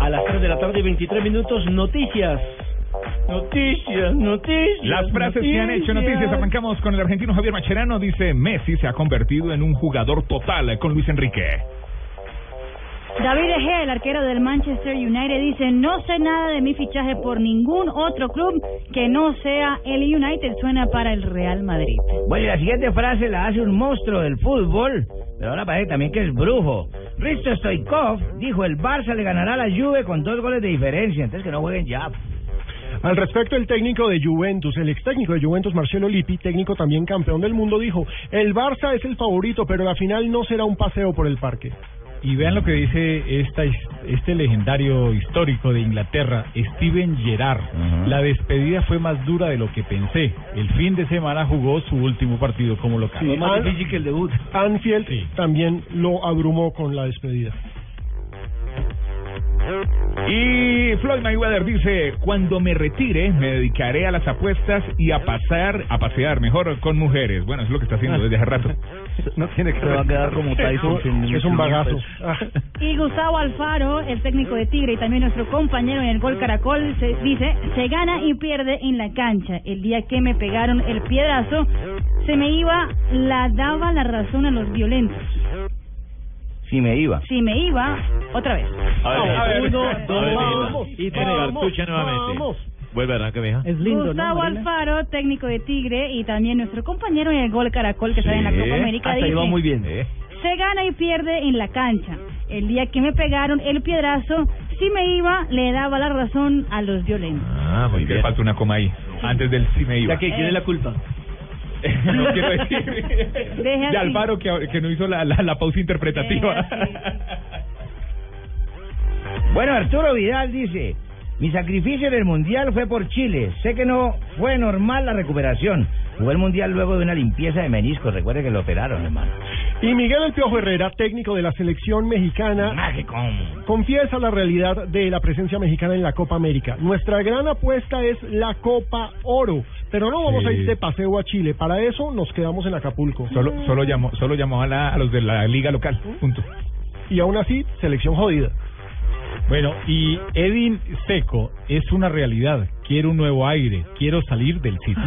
A las 3 de la tarde, 23 minutos, noticias. Noticias, noticias. Las frases que han hecho noticias. Arrancamos con el argentino Javier Macherano. Dice, Messi se ha convertido en un jugador total con Luis Enrique. David De Gea, el arquero del Manchester United, dice, no sé nada de mi fichaje por ningún otro club que no sea el United. Suena para el Real Madrid. Bueno, y la siguiente frase la hace un monstruo del fútbol, pero ahora parece también que es brujo. Risto Stoikov dijo, el Barça le ganará a la Juve con dos goles de diferencia, entonces que no jueguen ya. Al respecto, el técnico de Juventus, el ex técnico de Juventus, Marcelo Lippi, técnico también campeón del mundo, dijo, el Barça es el favorito, pero la final no será un paseo por el parque. Y vean lo que dice esta, este legendario histórico de Inglaterra, Steven Gerrard. La despedida fue más dura de lo que pensé. El fin de semana jugó su último partido como local. Sí, más An- difícil que el debut. Anfield Sí. también lo abrumó con la despedida. Y Floyd Mayweather dice, cuando me retire me dedicaré a las apuestas y a pasar, a pasear mejor con mujeres. Bueno, es lo que está haciendo desde hace rato. No tiene que va a quedar como Tyson. sin- Es un bagazo. golpes. Ah. Y Gustavo Alfaro, el técnico de Tigre y también nuestro compañero en el gol Caracol, se, dice, se gana y pierde en la cancha. El día que me pegaron el piedrazo, se me iba, la daba la razón a los violentos. Si me iba. Si me iba, otra vez. A ver, Uno, a ver, dos, vamos, y tiene vamos, cartucha nuevamente. vamos. Vuelve a mija. Es lindo, Gustavo Alfaro, técnico de Tigre y también nuestro compañero en el gol Caracol que sale en la Sí, Copa América, Hasta dice, muy bien. se gana y pierde en la cancha. El día que me pegaron el piedrazo, si me iba, le daba la razón a los violentos. Ah, muy bien. Le falta una coma ahí. Antes del sí me iba. Ya que tiene la culpa. No quiero decir. Deje De así. Alvaro que, que no hizo la, la, la pausa interpretativa. Bueno, Arturo Vidal dice, mi sacrificio en el Mundial fue por Chile. Sé que no fue normal la recuperación. Jugué el Mundial luego de una limpieza de meniscos. Recuerde que lo operaron, hermano. Y Miguel El Piojo Herrera, técnico de la selección mexicana, Mágico. confiesa la realidad de la presencia mexicana en la Copa América. Nuestra gran apuesta es la Copa Oro, pero no vamos Sí. a ir de paseo a Chile. Para eso nos quedamos en Acapulco. Solo, solo llamó, solo llamó a, la- a los de la liga local. Punto. Y aún así, selección jodida. Bueno, y Edin Seco es una realidad. Quiero un nuevo aire. Quiero salir del sitio.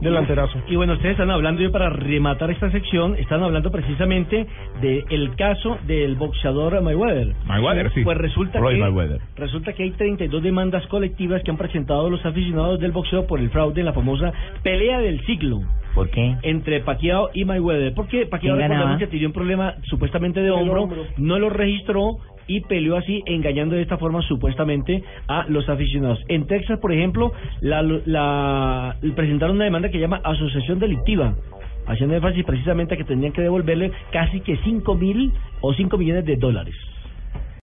Delanterazo. Y bueno, ustedes están hablando, y para rematar esta sección, están hablando precisamente del caso del boxeador Mayweather. Mayweather, sí. Pues resulta Roy que, Mayweather. resulta que hay 32 demandas colectivas que han presentado los aficionados del boxeo por el fraude en la famosa pelea del siglo ¿Por qué? entre Pacquiao y Mayweather. Porque recordemos que tenía un problema supuestamente de hombro. no lo registró y peleó así, engañando de esta forma supuestamente a los aficionados. En Texas, por ejemplo, la, la, presentaron una demanda que llama asociación delictiva, haciendo énfasis precisamente a que tenían que devolverle casi que 5 mil o 5 millones de dólares.